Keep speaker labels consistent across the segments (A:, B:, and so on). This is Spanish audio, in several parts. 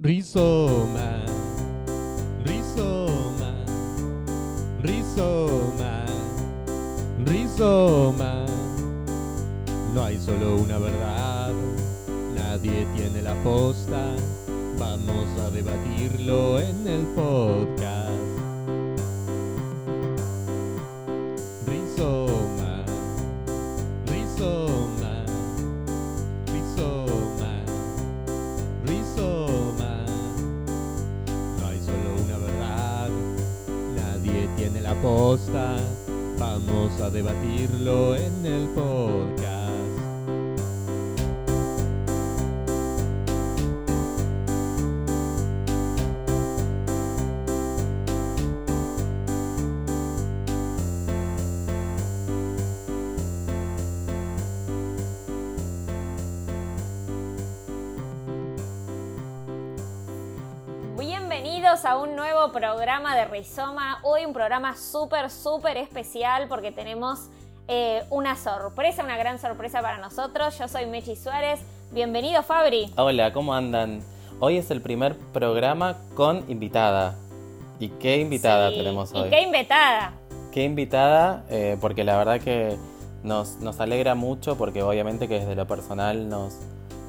A: Rizoma, rizoma, rizoma, rizoma. No hay solo una verdad, nadie tiene la posta. Vamos a debatirlo en el podcast. Vamos a debatirlo en el podcast.
B: Programa de Rizoma. Hoy un programa súper, súper especial porque tenemos eh, una sorpresa, una gran sorpresa para nosotros. Yo soy Mechi Suárez. Bienvenido, Fabri.
C: Hola, ¿cómo andan? Hoy es el primer programa con invitada. ¿Y qué invitada
B: Sí,
C: tenemos
B: ¿Y
C: hoy?
B: qué invitada?
C: Qué invitada, eh, porque la verdad que nos, nos alegra mucho, porque obviamente que desde lo personal nos,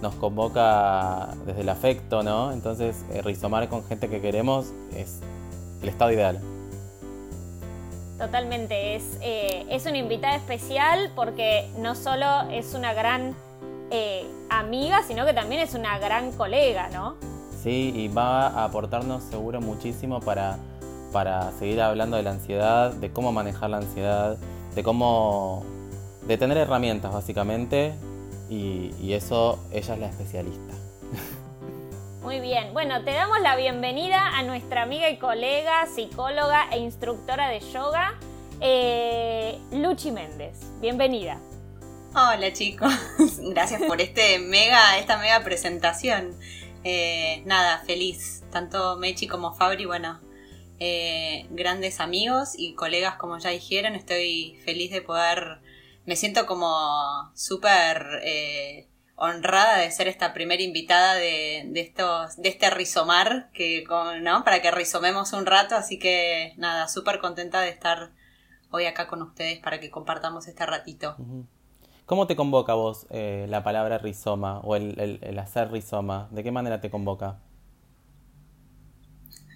C: nos convoca desde el afecto, ¿no? Entonces, eh, rizomar con gente que queremos es el estado ideal.
B: Totalmente, es, eh, es una invitada especial porque no solo es una gran eh, amiga, sino que también es una gran colega, ¿no?
C: Sí, y va a aportarnos seguro muchísimo para, para seguir hablando de la ansiedad, de cómo manejar la ansiedad, de cómo... de tener herramientas básicamente, y, y eso ella es la especialista.
B: Muy bien, bueno, te damos la bienvenida a nuestra amiga y colega, psicóloga e instructora de yoga, eh, Luchi Méndez. Bienvenida.
D: Hola chicos, gracias por este mega, esta mega presentación. Eh, nada, feliz. Tanto Mechi como Fabri, bueno, eh, grandes amigos y colegas como ya dijeron. Estoy feliz de poder, me siento como súper eh, honrada de ser esta primera invitada de, de estos, de este rizomar, que, con- ¿no? Para que rizomemos un rato. Así que nada, súper contenta de estar hoy acá con ustedes para que compartamos este ratito.
C: ¿Cómo te convoca a vos eh, la palabra rizoma o el, el- el hacer rizoma? ¿De qué manera te convoca?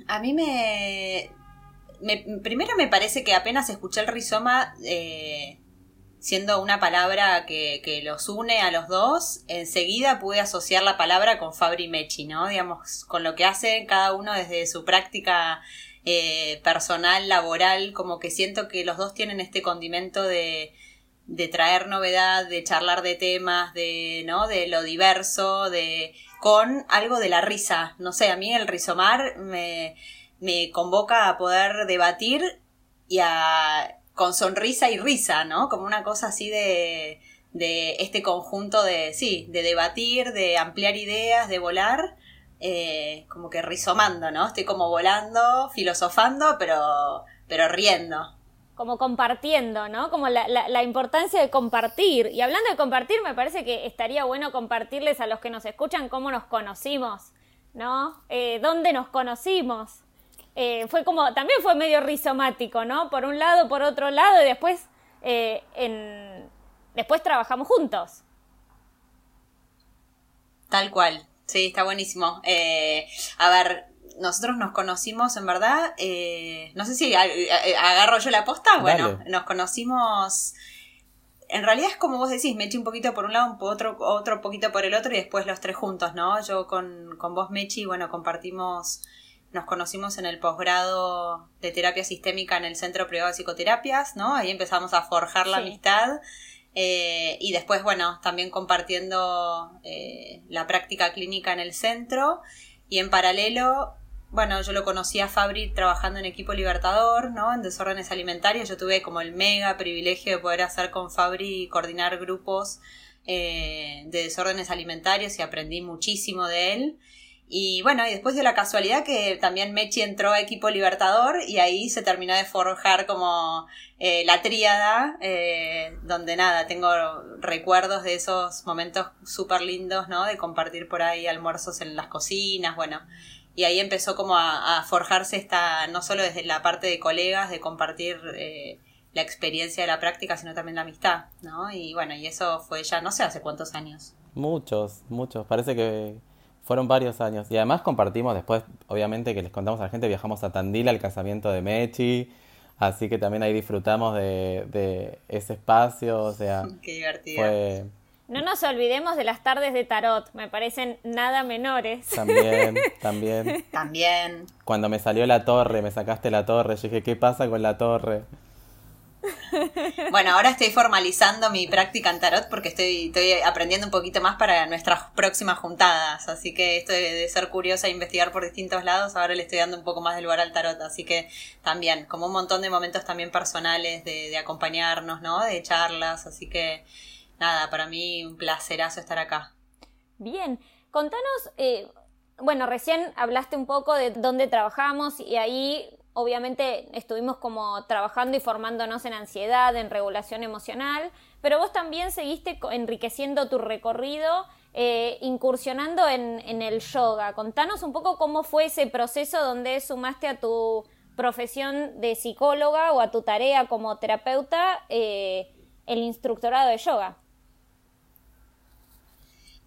D: A mí me, me- Primero me parece que apenas escuché el rizoma, eh, siendo una palabra que, que los une a los dos, enseguida pude asociar la palabra con Fabri Mechi, ¿no? Digamos, con lo que hacen cada uno desde su práctica eh, personal, laboral, como que siento que los dos tienen este condimento de, de traer novedad, de charlar de temas, de, ¿no? De lo diverso, de con algo de la risa. No sé, a mí el rizomar me, me convoca a poder debatir y a con sonrisa y risa, ¿no? Como una cosa así de, de este conjunto de, sí, de debatir, de ampliar ideas, de volar, eh, como que rizomando, ¿no? Estoy como volando, filosofando, pero, pero riendo.
B: Como compartiendo, ¿no? Como la, la- la importancia de compartir. Y hablando de compartir, me parece que estaría bueno compartirles a los que nos escuchan cómo nos conocimos, ¿no? Eh, ¿Dónde nos conocimos? Eh, fue como, también fue medio rizomático, ¿no? Por un lado, por otro lado, y después, eh, en, después trabajamos juntos.
D: Tal cual. Sí, está buenísimo. Eh, a ver, nosotros nos conocimos, en verdad, eh, no sé si agarro yo la posta. Bueno,
C: Dale.
D: nos conocimos. En realidad es como vos decís, Mechi un poquito por un lado, un po- otro, otro poquito por el otro y después los tres juntos, ¿no? Yo con, con vos, Mechi, bueno, compartimos, nos conocimos en el posgrado de terapia sistémica en el Centro Privado de Psicoterapias, ¿no? Ahí empezamos a forjar la
B: Sí.
D: amistad. Eh, y después, bueno, también compartiendo eh, la práctica clínica en el centro. Y en paralelo, bueno, yo lo conocí a Fabri trabajando en equipo libertador, ¿no? En desórdenes alimentarios. Yo tuve como el mega privilegio de poder hacer con Fabri y coordinar grupos eh, de desórdenes alimentarios y aprendí muchísimo de él. Y bueno, y después de la casualidad que también Mechi entró a equipo Libertador y ahí se terminó de forjar como eh, la tríada, eh, donde nada, tengo recuerdos de esos momentos súper lindos, ¿no? De compartir por ahí almuerzos en las cocinas, bueno. Y ahí empezó como a, forjarse esta, no solo desde la parte de colegas, de compartir eh, la experiencia de la práctica, sino también la amistad, ¿no? Y bueno, y eso fue ya no sé hace cuántos años.
C: Muchos, muchos. Parece que fueron varios años. Y además compartimos después, obviamente, que les contamos a la gente, viajamos a Tandil al casamiento de Mechi. Así que también ahí disfrutamos de, ese espacio. O sea,
D: Qué divertido.
B: No nos olvidemos de las tardes de tarot, me parecen nada menores.
C: También, también.
D: También.
C: Cuando me salió la torre, me sacaste la torre, yo dije, ¿qué pasa con la torre?
D: Bueno, ahora estoy formalizando mi práctica en tarot porque estoy, estoy aprendiendo un poquito más para nuestras próximas juntadas. Así que esto de, ser curiosa e investigar por distintos lados, ahora le estoy dando un poco más de lugar al tarot. Así que también, como un montón de momentos también personales de, acompañarnos, ¿no? De charlas. Así que nada, para mí un placerazo estar acá.
B: Bien, contanos, eh, bueno, recién hablaste un poco de dónde trabajamos y ahí obviamente estuvimos como trabajando y formándonos en ansiedad, en regulación emocional, pero vos también seguiste enriqueciendo tu recorrido, eh, incursionando en, en, el yoga. Contanos un poco cómo fue ese proceso donde sumaste a tu profesión de psicóloga o a tu tarea como terapeuta eh, el instructorado de yoga.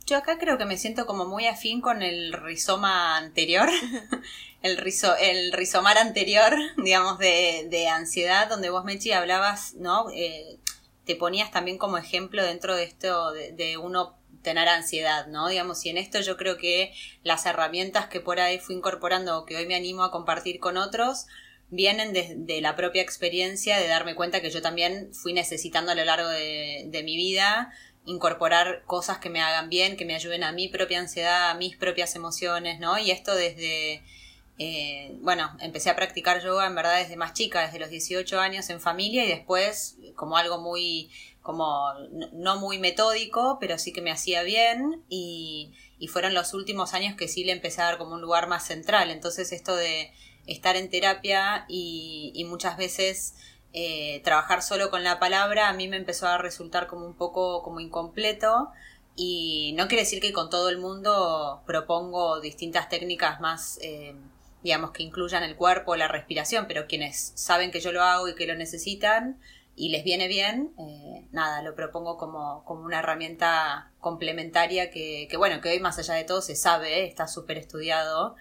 D: Yo acá creo que me siento como muy afín con el rizoma anterior, el, rizo, el rizomar anterior, digamos, de, de ansiedad, donde vos, Mechi, hablabas, ¿no? Eh, te ponías también como ejemplo dentro de esto de, uno tener ansiedad, ¿no? Digamos, y en esto yo creo que las herramientas que por ahí fui incorporando o que hoy me animo a compartir con otros, vienen de, de, la propia experiencia de darme cuenta que yo también fui necesitando a lo largo de mi vida incorporar cosas que me hagan bien, que me ayuden a mi propia ansiedad, a mis propias emociones, ¿no? Y esto desde, eh, bueno, empecé a practicar yoga en verdad desde más chica, desde los 18 años en familia y después como algo muy, como no muy metódico, pero sí que me hacía bien y, y fueron los últimos años que sí le empecé a dar como un lugar más central. Entonces esto de estar en terapia y, y muchas veces eh, trabajar solo con la palabra a mí me empezó a resultar como un poco como incompleto y no quiere decir que con todo el mundo propongo distintas técnicas más eh, digamos que incluyan el cuerpo la respiración pero quienes saben que yo lo hago y que lo necesitan y les viene bien eh, nada lo propongo como, como una herramienta complementaria que, que, bueno que hoy más allá de todo se sabe está súper estudiado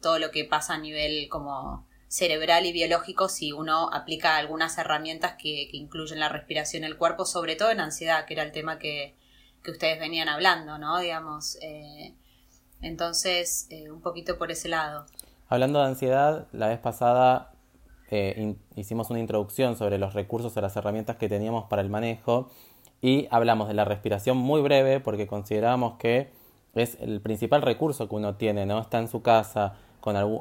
D: todo lo que pasa a nivel como cerebral y biológico si uno aplica algunas herramientas que, incluyen la respiración el cuerpo, sobre todo en ansiedad, que era el tema que, ustedes venían hablando, ¿no? Digamos, eh, entonces, eh, un poquito por ese lado.
C: Hablando de ansiedad, la vez pasada eh, hicimos una introducción sobre los recursos o las herramientas que teníamos para el manejo y hablamos de la respiración muy breve porque considerábamos que es el principal recurso que uno tiene, ¿no? Está en su casa,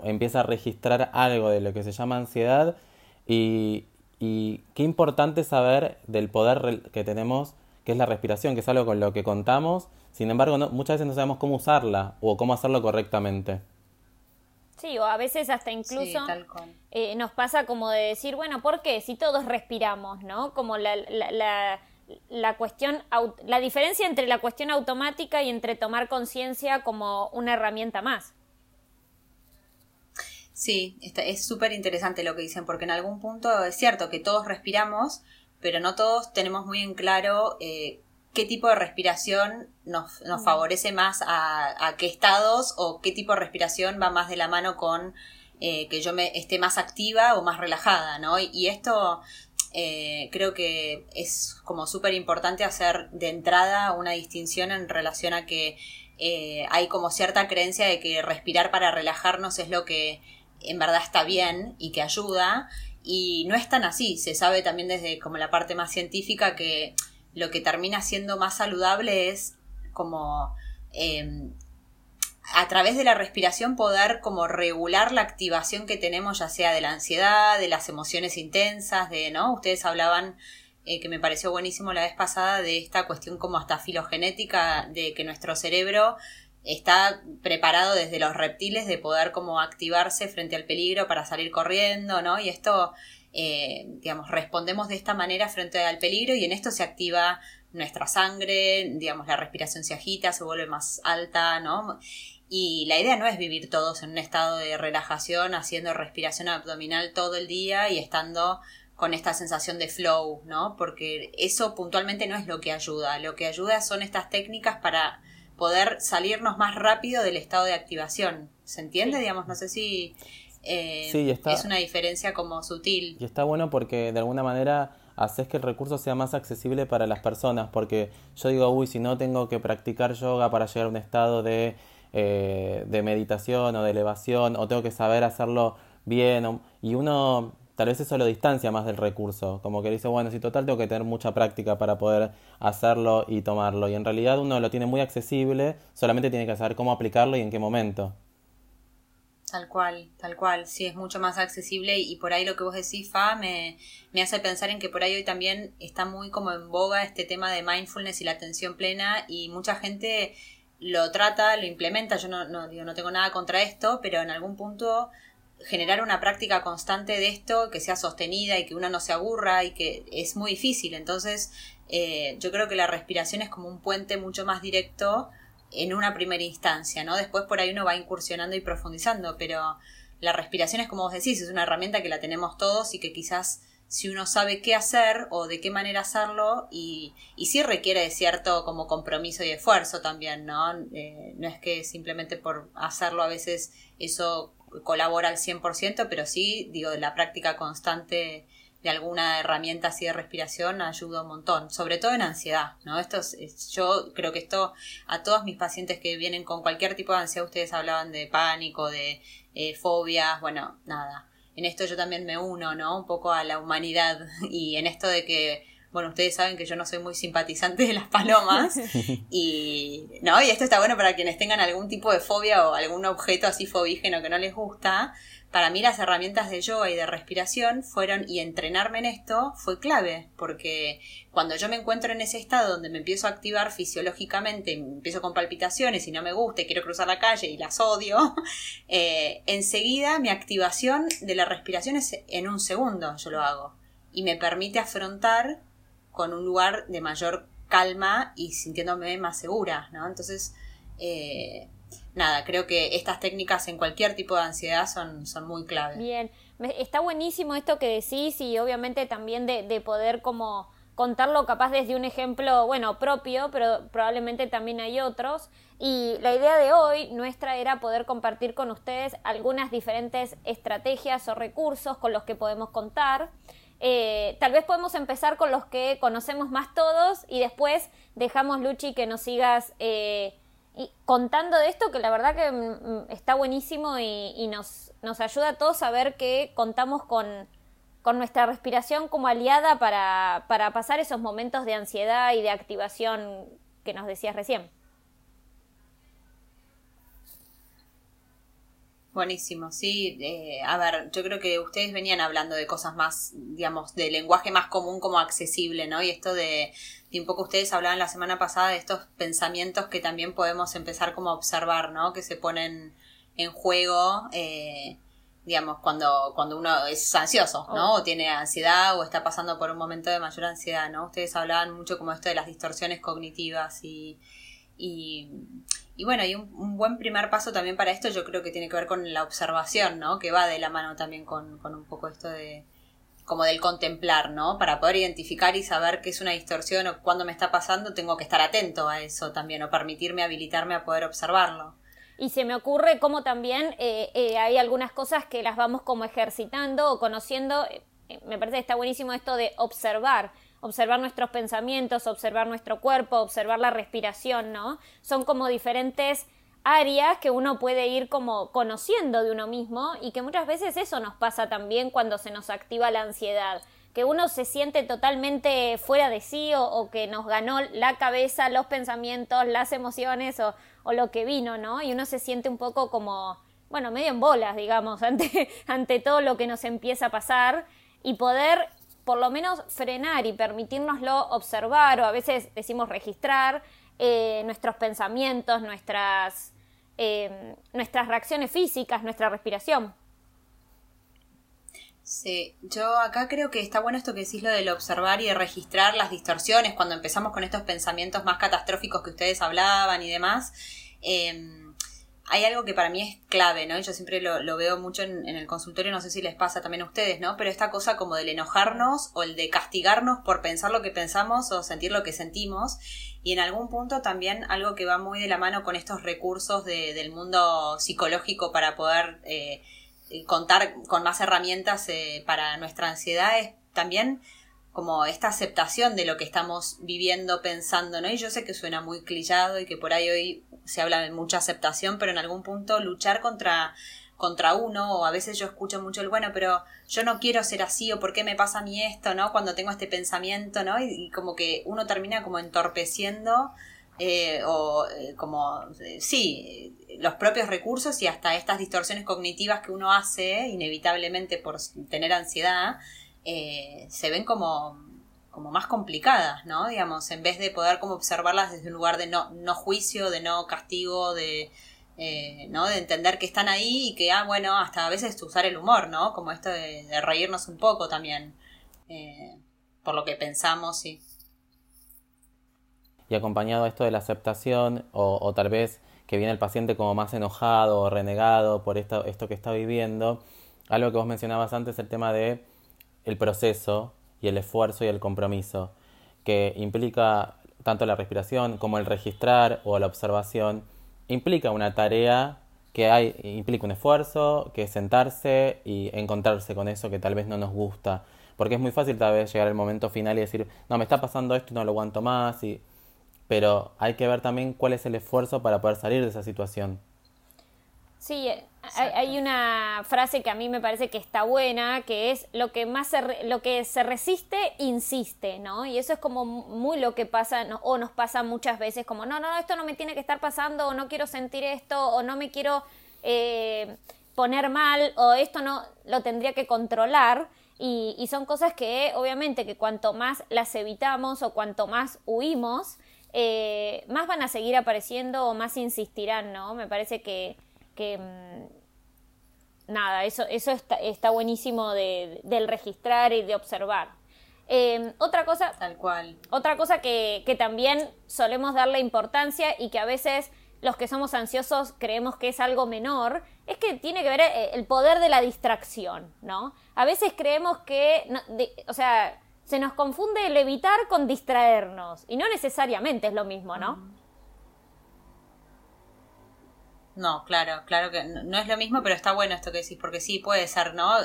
C: empieza a registrar algo de lo que se llama ansiedad y, qué importante saber del poder que tenemos, que es la respiración, que es algo con lo que contamos, sin embargo muchas veces no sabemos cómo usarla o cómo hacerlo correctamente.
B: Sí, o a veces hasta incluso eh, nos pasa como de decir, bueno, ¿por qué? Si todos respiramos, ¿no? Como la, la, la cuestión, la diferencia entre la cuestión automática y entre tomar conciencia como una herramienta más.
D: Sí, es súper interesante lo que dicen, porque en algún punto es cierto que todos respiramos, pero no todos tenemos muy en claro eh, qué tipo de respiración nos, nos favorece más a, qué estados o qué tipo de respiración va más de la mano con eh, que yo me esté más activa o más relajada, ¿no? Y, esto eh, creo que es como súper importante hacer de entrada una distinción en relación a que hay como cierta creencia de que respirar para relajarnos es lo que en verdad está bien y que ayuda. Y no es tan así. Se sabe también desde como la parte más científica que lo que termina siendo más saludable es como em, a través de la respiración poder como regular la activación que tenemos ya sea de la ansiedad, de las emociones intensas, de, ¿no? Ustedes hablaban eh, que me pareció buenísimo la vez pasada de esta cuestión como hasta filogenética de que nuestro cerebro está preparado desde los reptiles de poder como activarse frente al peligro para salir corriendo, ¿no? Y esto, eh, digamos, respondemos de esta manera frente al peligro y en esto se activa nuestra sangre, digamos, la respiración se agita, se vuelve más alta, ¿no? Y la idea no es vivir todos en un estado de relajación, haciendo respiración abdominal todo el día y estando con esta sensación de flow, ¿no? Porque eso puntualmente no es lo que ayuda. Lo que ayuda son estas técnicas para poder salirnos más rápido del estado de activación. ¿Se entiende? Digamos, no sé si eh, es una diferencia como sutil.
C: Y está bueno porque de alguna manera haces que el recurso sea más accesible para las personas, porque yo digo, uy, si no tengo que practicar yoga para llegar a un estado de, eh, de meditación o de elevación, o tengo que saber hacerlo bien, y uno tal vez eso lo distancia más del recurso, como que dice, bueno, si total tengo que tener mucha práctica para poder hacerlo y tomarlo, y en realidad uno lo tiene muy accesible, solamente tiene que saber cómo aplicarlo y en qué momento.
D: Tal cual, tal cual, sí, es mucho más accesible y por ahí lo que vos decís, Fa, me, me hace pensar en que por ahí hoy también está muy como en boga este tema de mindfulness y la atención plena y mucha gente lo trata, lo implementa, yo no, no, digo, no tengo nada contra esto, pero en algún punto generar una práctica constante de esto que sea sostenida y que uno no se aburra y que es muy difícil. Entonces, eh, yo creo que la respiración es como un puente mucho más directo en una primera instancia, ¿no? Después por ahí uno va incursionando y profundizando, pero la respiración es como vos decís, es una herramienta que la tenemos todos y que quizás si uno sabe qué hacer o de qué manera hacerlo y, y sí requiere de cierto como compromiso y esfuerzo también, ¿no? Eh, no es que simplemente por hacerlo a veces eso colabora al 100%, pero sí, digo, la práctica constante de alguna herramienta así de respiración ayuda un montón, sobre todo en ansiedad, ¿no? Esto es, yo creo que esto a todos mis pacientes que vienen con cualquier tipo de ansiedad, ustedes hablaban de pánico, de eh, fobias, bueno, nada. En esto yo también me uno, ¿no? Un poco a la humanidad y en esto de que bueno, ustedes saben que yo no soy muy simpatizante de las palomas y no, y esto está bueno para quienes tengan algún tipo de fobia o algún objeto así fobígeno que no les gusta. Para mí las herramientas de yoga y de respiración fueron y entrenarme en esto fue clave, porque cuando yo me encuentro en ese estado donde me empiezo a activar fisiológicamente, empiezo con palpitaciones y no me gusta y quiero cruzar la calle y las odio, eh, enseguida mi activación de la respiración es en un segundo, yo lo hago, y me permite afrontar con un lugar de mayor calma y sintiéndome más segura, ¿no? Entonces, eh, nada, creo que estas técnicas en cualquier tipo de ansiedad son, son muy claves.
B: Bien, está buenísimo esto que decís y obviamente también de, de poder como contarlo capaz desde un ejemplo, bueno, propio, pero probablemente también hay otros. Y la idea de hoy nuestra era poder compartir con ustedes algunas diferentes estrategias o recursos con los que podemos contar. Eh, tal vez podemos empezar con los que conocemos más todos y después dejamos, Luchi, que nos sigas eh, contando de esto, que la verdad que mm, mm, está buenísimo y, nos, nos, ayuda a todos a ver que contamos con, con nuestra respiración como aliada para, para pasar esos momentos de ansiedad y de activación que nos decías recién.
D: Buenísimo, sí. Eh, a ver, yo creo que ustedes venían hablando de cosas más, digamos, de lenguaje más común como accesible, ¿no? Y esto de, de un poco ustedes hablaban la semana pasada de estos pensamientos que también podemos empezar como a observar, ¿no? Que se ponen en juego, eh, digamos, cuando, cuando uno es ansioso, ¿no? Oh. O tiene ansiedad o está pasando por un momento de mayor ansiedad, ¿no? Ustedes hablaban mucho como esto de las distorsiones cognitivas y, y y bueno, y un, buen primer paso también para esto yo creo que tiene que ver con la observación, ¿no? Que va de la mano también con, un poco esto de como del contemplar, ¿no? Para poder identificar y saber qué es una distorsión o cuándo me está pasando, tengo que estar atento a eso también o permitirme habilitarme a poder observarlo.
B: Y se me ocurre como también eh, eh, hay algunas cosas que las vamos como ejercitando o conociendo. Eh, me parece que está buenísimo esto de observar observar nuestros pensamientos, observar nuestro cuerpo, observar la respiración, ¿no? Son como diferentes áreas que uno puede ir como conociendo de uno mismo y que muchas veces eso nos pasa también cuando se nos activa la ansiedad, que uno se siente totalmente fuera de sí o, que nos ganó la cabeza, los pensamientos, las emociones o, o, lo que vino, ¿no? Y uno se siente un poco como, bueno, medio en bolas, digamos, ante, ante todo lo que nos empieza a pasar y poder por lo menos frenar y permitirnoslo observar o a veces decimos registrar eh, nuestros pensamientos, nuestras, eh, nuestras reacciones físicas, nuestra respiración.
D: Sí, yo acá creo que está bueno esto que decís lo del observar y de registrar las distorsiones cuando empezamos con estos pensamientos más catastróficos que ustedes hablaban y demás. Em, hay algo que para mí es clave, ¿no? Yo siempre lo, veo mucho en, el consultorio, no sé si les pasa también a ustedes, ¿no? Pero esta cosa como del enojarnos o el de castigarnos por pensar lo que pensamos o sentir lo que sentimos. Y en algún punto también algo que va muy de la mano con estos recursos del mundo psicológico para poder... Eh, contar con más herramientas eh, para nuestra ansiedad es también como esta aceptación de lo que estamos viviendo, pensando, ¿no? Y yo sé que suena muy clillado y que por ahí hoy se habla de mucha aceptación, pero en algún punto luchar contra, contra uno, o a veces yo escucho mucho el bueno, pero yo no quiero ser así, o por qué me pasa a mí esto, ¿no? Cuando tengo este pensamiento, ¿no? Y, y como que uno termina como entorpeciendo eh, o eh, como, eh, sí, los propios recursos y hasta estas distorsiones cognitivas que uno hace inevitablemente por tener ansiedad, se ven como, como más complicadas, ¿no? Digamos, en vez de poder como observarlas desde un lugar de no, no juicio, de no castigo, de, ¿no? De entender que están ahí y que, ah, bueno, hasta a veces usar el humor, ¿no? Como esto de, reírnos un poco también, por lo que pensamos, y
C: y acompañado a esto de la aceptación o, tal vez que viene el paciente como más enojado o renegado por esto, esto que está viviendo, algo que vos mencionabas antes, el tema de el proceso y el esfuerzo y el compromiso, que implica tanto la respiración como el registrar o la observación, implica una tarea que hay, implica un esfuerzo, que es sentarse y encontrarse con eso que tal vez no nos gusta. Porque es muy fácil tal vez llegar al momento final y decir, no, me está pasando esto y no lo aguanto más. Y pero hay que ver también cuál es el esfuerzo para poder salir de esa situación.
B: Sí, eh, hay, una frase que a mí me parece que está buena, que es lo que más se, lo que se resiste insiste, ¿no? Y eso es como muy lo que pasa o nos pasa muchas veces, como no, no, esto no me tiene que estar pasando, o no quiero sentir esto, o no me quiero eh, poner mal, o esto no lo tendría que controlar. Y, y son cosas que obviamente que cuanto más las evitamos o cuanto más huimos, eh, más van a seguir apareciendo o más insistirán, ¿no? Me parece que, mm, nada, eso, eso está, está buenísimo de, del registrar y de observar. Em, otra cosa,
D: tal cual.
B: Otra cosa que, que también solemos darle importancia y que a veces los que somos ansiosos creemos que es algo menor, es que tiene que ver eh, el poder de la distracción, ¿no? A veces creemos que, o sea, se nos confunde el evitar con distraernos. Y no necesariamente es lo mismo, ¿no?
D: No, claro, claro que no es lo mismo, pero está bueno esto que decís, porque sí puede ser, ¿no?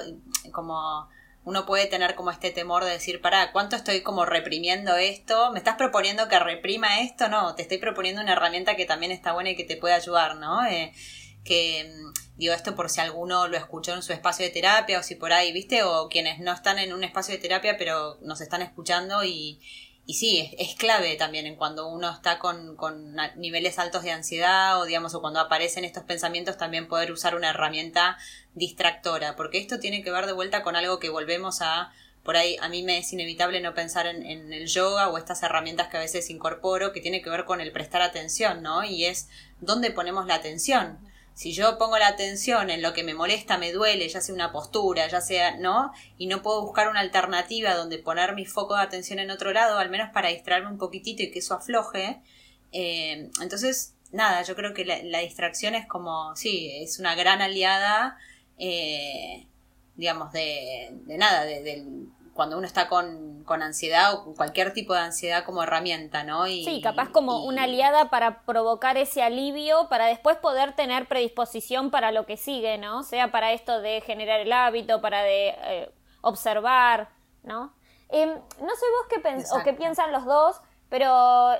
D: Como uno puede tener como este temor de decir, para ¿cuánto estoy como reprimiendo esto? ¿Me estás proponiendo que reprima esto? No, te estoy proponiendo una herramienta que también está buena y que te puede ayudar, ¿no? Eh, que Digo esto por si alguno lo escuchó en su espacio de terapia o si por ahí, ¿viste? O quienes no están en un espacio de terapia pero nos están escuchando y, y sí, es, clave también en cuando uno está con, con, niveles altos de ansiedad o digamos o cuando aparecen estos pensamientos también poder usar una herramienta distractora, porque esto tiene que ver de vuelta con algo que volvemos a por ahí a mí me es inevitable no pensar en, en, el yoga o estas herramientas que a veces incorporo que tiene que ver con el prestar atención, ¿no? Y es dónde ponemos la atención. Si yo pongo la atención en lo que me molesta, me duele, ya sea una postura, ya sea, ¿no? Y no puedo buscar una alternativa donde poner mi foco de atención en otro lado, al menos para distraerme un poquitito y que eso afloje. Eh, entonces, nada, yo creo que la, distracción es como, sí, es una gran aliada, eh, digamos, de, de nada, de, cuando uno está con, con, ansiedad o cualquier tipo de ansiedad como herramienta, ¿no?
B: Y, sí, capaz como una aliada para provocar ese alivio, para después poder tener predisposición para lo que sigue, ¿no? Sea para esto de generar el hábito, para de eh, observar, ¿no? Em, no sé vos qué, pens o qué piensan los dos, pero a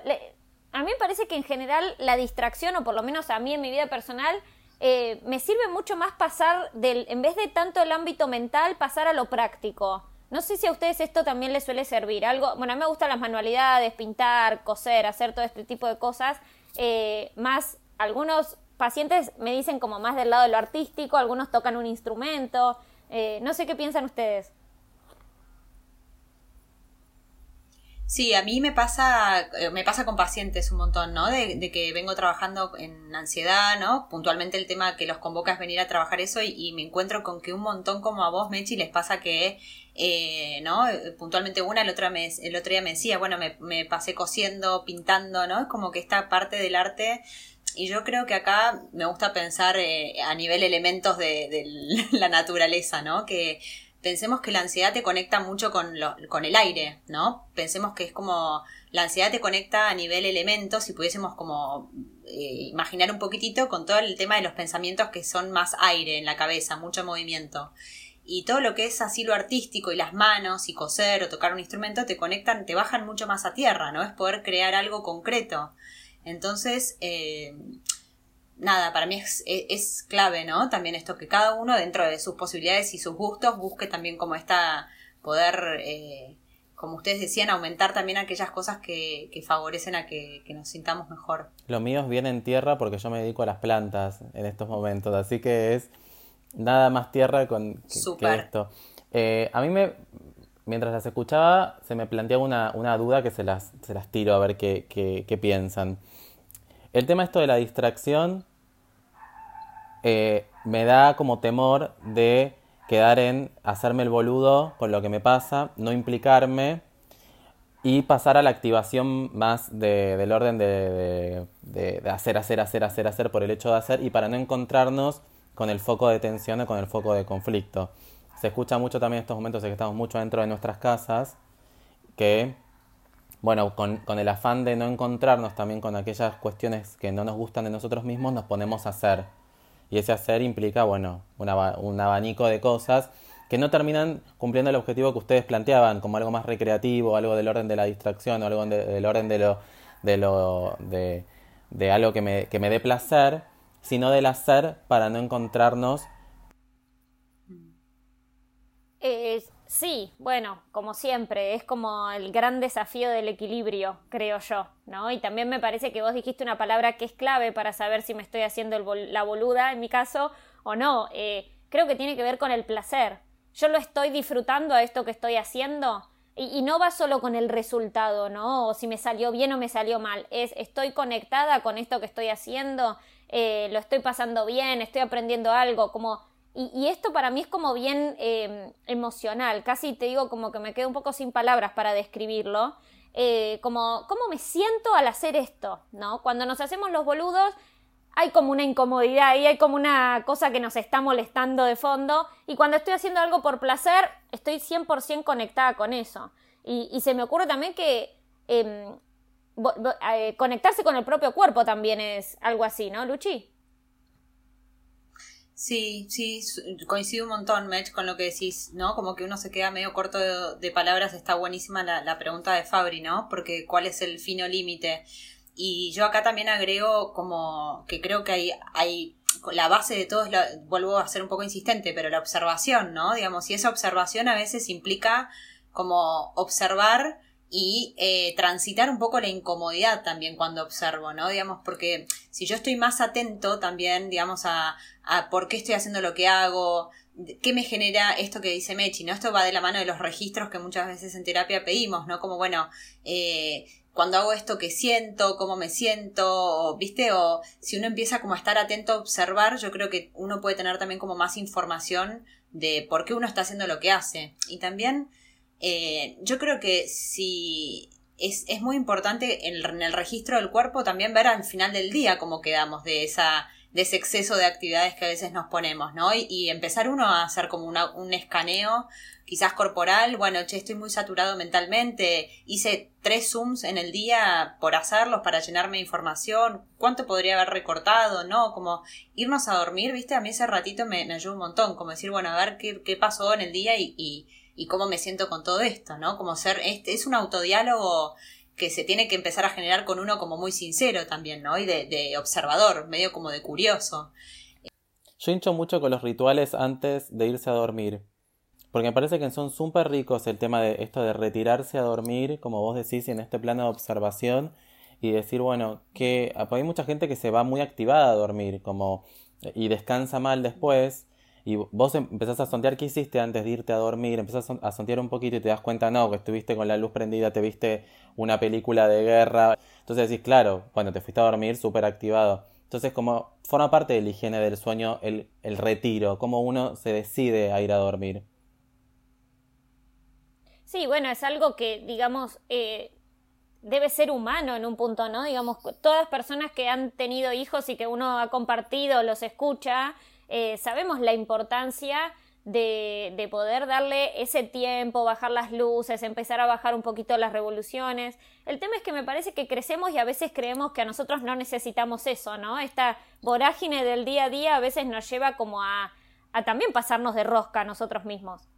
B: mí me parece que en general la distracción, o por lo menos a mí en mi vida personal, eh, me sirve mucho más pasar del, en vez de tanto el ámbito mental, pasar a lo práctico. No sé si a ustedes esto también les suele servir. Algo, bueno, a mí me gustan las manualidades, pintar, coser, hacer todo este tipo de cosas. Eh, más, algunos pacientes me dicen como más del lado de lo artístico, algunos tocan un instrumento. Eh, no sé qué piensan ustedes.
D: Sí, a mí me pasa, eh, me pasa con pacientes un montón, ¿no? De, que vengo trabajando en ansiedad, ¿no? Puntualmente el tema que los convoca es venir a trabajar eso y, me encuentro con que un montón como a vos, Mechi, les pasa que, eh, ¿no? Puntualmente una, el otro, me, el otro día me decía, bueno, me, me pasé cosiendo, pintando, ¿no? Es como que esta parte del arte y yo creo que acá me gusta pensar eh, a nivel elementos de, la naturaleza, ¿no? Que pensemos que la ansiedad te conecta mucho con, con el aire, ¿no? Pensemos que es como la ansiedad te conecta a nivel elementos, si pudiésemos como eh, imaginar un poquitito con todo el tema de los pensamientos que son más aire en la cabeza, mucho movimiento. Y todo lo que es así lo artístico y las manos y coser o tocar un instrumento te conectan, te bajan mucho más a tierra, ¿no? Es poder crear algo concreto. Entonces, eh, nada, para mí es, clave, ¿no? También esto que cada uno dentro de sus posibilidades y sus gustos busque también como esta poder, eh, como ustedes decían, aumentar también aquellas cosas que, favorecen a que, nos sintamos mejor.
C: Lo mío es bien en tierra porque yo me dedico a las plantas en estos momentos, así que es nada más tierra con que, esto. Eh, a mí me, mientras las escuchaba, se me planteaba una, una duda que se las, se las tiro a ver qué, qué piensan. El tema esto de la distracción eh, me da como temor de quedar en hacerme el boludo con lo que me pasa, no implicarme y pasar a la activación más del orden de, hacer, hacer, hacer, hacer, hacer por el hecho de hacer y para no encontrarnos con el foco de tensión o con el foco de conflicto. Se escucha mucho también en estos momentos en que estamos mucho dentro de nuestras casas que bueno, con, el afán de no encontrarnos también con aquellas cuestiones que no nos gustan de nosotros mismos, nos ponemos a hacer. Y ese hacer implica, bueno, un abanico de cosas que no terminan cumpliendo el objetivo que ustedes planteaban, como algo más recreativo, algo del orden de la distracción, o algo del orden de lo, de de, algo que me, que me dé placer, sino del hacer para no encontrarnos.
B: Sí, bueno, como siempre, es como el gran desafío del equilibrio, creo yo, ¿no? Y también me parece que vos dijiste una palabra que es clave para saber si me estoy haciendo la boluda, en mi caso, o no. Eh, creo que tiene que ver con el placer. Yo lo estoy disfrutando a esto que estoy haciendo. Y, no va solo con el resultado, ¿no? O si me salió bien o me salió mal. Es, estoy conectada con esto que estoy haciendo, eh, lo estoy pasando bien, estoy aprendiendo algo, como y, esto para mí es como bien em, emocional, casi te digo como que me quedo un poco sin palabras para describirlo, eh, como cómo me siento al hacer esto, ¿no? Cuando nos hacemos los boludos hay como una incomodidad y hay como una cosa que nos está molestando de fondo y cuando estoy haciendo algo por placer estoy 100% conectada con eso. Y, se me ocurre también que em, eh, conectarse con el propio cuerpo también es algo así, ¿no, Luchi?
D: Sí, sí, coincido un montón, Mech, con lo que decís, ¿no? Como que uno se queda medio corto de, palabras, está buenísima la, pregunta de Fabri, ¿no? Porque cuál es el fino límite. Y yo acá también agrego como que creo que hay, hay la base de todo es, la, vuelvo a ser un poco insistente, pero la observación, ¿no? Digamos, y esa observación a veces implica como observar y eh, transitar un poco la incomodidad también cuando observo, ¿no? Digamos, porque si yo estoy más atento también, digamos, a, a por qué estoy haciendo lo que hago, qué me genera esto que dice Mechi, ¿no? Esto va de la mano de los registros que muchas veces en terapia pedimos, ¿no? Como, bueno, eh, cuando hago esto que siento, cómo me siento, ¿viste? O si uno empieza como a estar atento a observar, yo creo que uno puede tener también como más información de por qué uno está haciendo lo que hace. Y también eh, yo creo que si es, es muy importante en, el registro del cuerpo también ver al final del día cómo quedamos de esa de ese exceso de actividades que a veces nos ponemos, ¿no? Y, empezar uno a hacer como un escaneo, quizás corporal, bueno, che, estoy muy saturado mentalmente, hice tres Zooms en el día por hacerlos, para llenarme de información, cuánto podría haber recortado, ¿no? Como irnos a dormir, ¿viste? A mí ese ratito me, me un montón, como decir, bueno, a ver qué, qué pasó en el día y, y y cómo me siento con todo esto, ¿no? Como ser, este, es un autodiálogo que se tiene que empezar a generar con uno como muy sincero también, ¿no? Y de, observador, medio como de curioso.
C: Yo hincho mucho con los rituales antes de irse a dormir. Porque me parece que son súper ricos el tema de esto de retirarse a dormir, como vos decís, en este plano de observación y decir, bueno, que hay mucha gente que se va muy activada a dormir, como y descansa mal después y vos em, empezás a sondear qué hiciste antes de irte a dormir, empezás a sondear un poquito y te das cuenta, no, que estuviste con la luz prendida, te viste una película de guerra. Entonces decís, claro, bueno, te fuiste a dormir súper activado. Entonces, como forma parte de la higiene del sueño el, el retiro, cómo uno se decide a ir a dormir.
B: Sí, bueno, es algo que, digamos, eh, debe ser humano en un punto, ¿no? Digamos, todas personas que han tenido hijos y que uno ha compartido, los escucha, eh, sabemos la importancia de, de, poder darle ese tiempo, bajar las luces, empezar a bajar un poquito las revoluciones. El tema es que me parece que crecemos y a veces creemos que a nosotros no necesitamos eso, ¿no? Esta vorágine del día a día a veces nos lleva como a, a también pasarnos de rosca a nosotros mismos.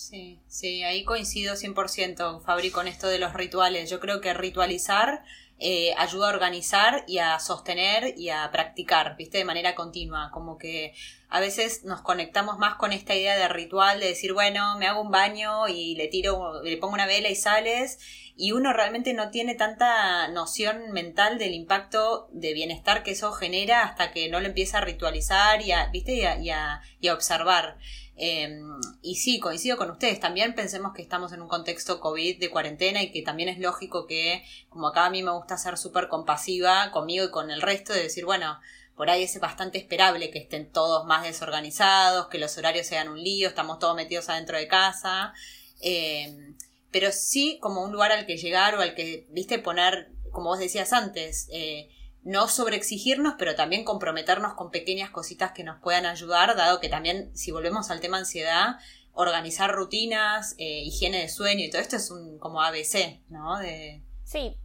D: Sí, sí, ahí coincido 100%, Fabri, con esto de los rituales. Yo creo que ritualizar eh, ayuda a organizar y a sostener y a practicar, ¿viste? De manera continua. Como que a veces nos conectamos más con esta idea de ritual, de decir, bueno, me hago un baño y le tiro, le pongo una vela y sales. Y uno realmente no tiene tanta noción mental del impacto de bienestar que eso genera hasta que no lo empieza a ritualizar y a, ¿viste? Y y a, y a observar. Em, y sí, coincido con ustedes. También pensemos que estamos en un contexto COVID de cuarentena y que también es lógico que, como acá a mí me gusta ser súper compasiva conmigo y con el resto, de decir, bueno, por ahí es bastante esperable que estén todos más desorganizados, que los horarios sean un lío, estamos todos metidos adentro de casa. Em, pero sí como un lugar al que llegar o al que, viste, poner, como vos decías antes, eh, no sobreexigirnos, pero también comprometernos con pequeñas cositas que nos puedan ayudar, dado que también, si volvemos al tema ansiedad, organizar rutinas, eh, higiene de sueño y todo esto es un como ABC, ¿no? De,
B: sí,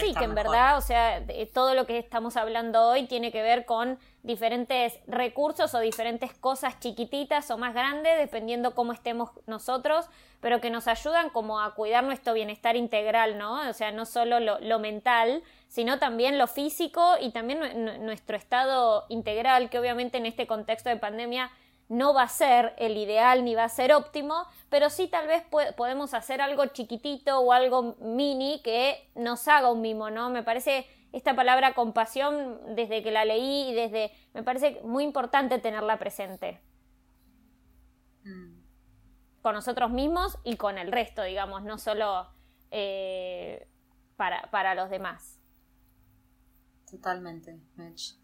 B: sí, que en verdad, o sea, todo lo que estamos hablando hoy tiene que ver con diferentes recursos o diferentes cosas chiquititas o más grandes, dependiendo cómo estemos nosotros, pero que nos ayudan como a cuidar nuestro bienestar integral, ¿no? O sea, no solo lo, lo mental, sino también lo físico y también nuestro estado integral, que obviamente en este contexto de pandemia no va a ser el ideal ni va a ser óptimo, pero sí tal vez podemos hacer algo chiquitito o algo mini que nos haga un mimo, ¿no? Me parece esta palabra compasión desde que la leí y desde me parece muy importante tenerla presente. Mm. Con nosotros mismos y con el resto, digamos, no solo eh, para, para los demás.
D: Totalmente,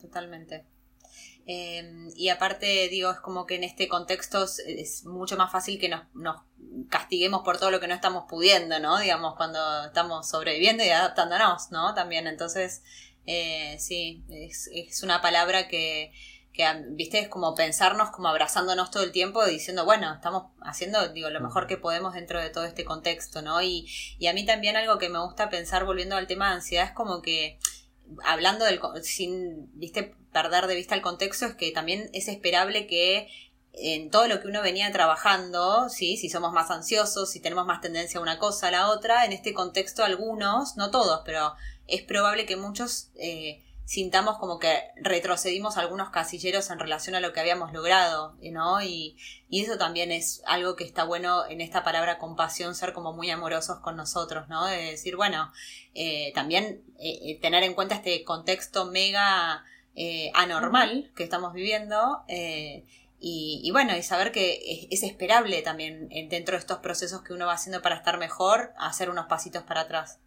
D: totalmente. Em, y aparte, digo, es como que en este contexto es, mucho más fácil que nos, nos, castiguemos por todo lo que no estamos pudiendo, ¿no? Digamos, cuando estamos sobreviviendo y adaptándonos, ¿no? También, entonces, eh, sí, es, es, una palabra que, que, viste, es como pensarnos, como abrazándonos todo el tiempo, diciendo, bueno, estamos haciendo, digo, lo mejor que podemos dentro de todo este contexto, ¿no? Y, y a mí también algo que me gusta pensar, volviendo al tema de ansiedad, es como que hablando del sin viste perder de vista el contexto es que también es esperable que en todo lo que uno venía trabajando, ¿sí? si somos más ansiosos, si tenemos más tendencia a una cosa a la otra, en este contexto algunos, no todos, pero es probable que muchos eh, sintamos como que retrocedimos algunos casilleros en relación a lo que habíamos logrado, ¿no? Y, y, eso también es algo que está bueno en esta palabra compasión, ser como muy amorosos con nosotros, ¿no? De decir, bueno, eh, también eh, tener en cuenta este contexto mega eh, anormal que estamos viviendo. Y, y, bueno, y saber que es, es, esperable también dentro de estos procesos que uno va haciendo para estar mejor, hacer unos pasitos para atrás.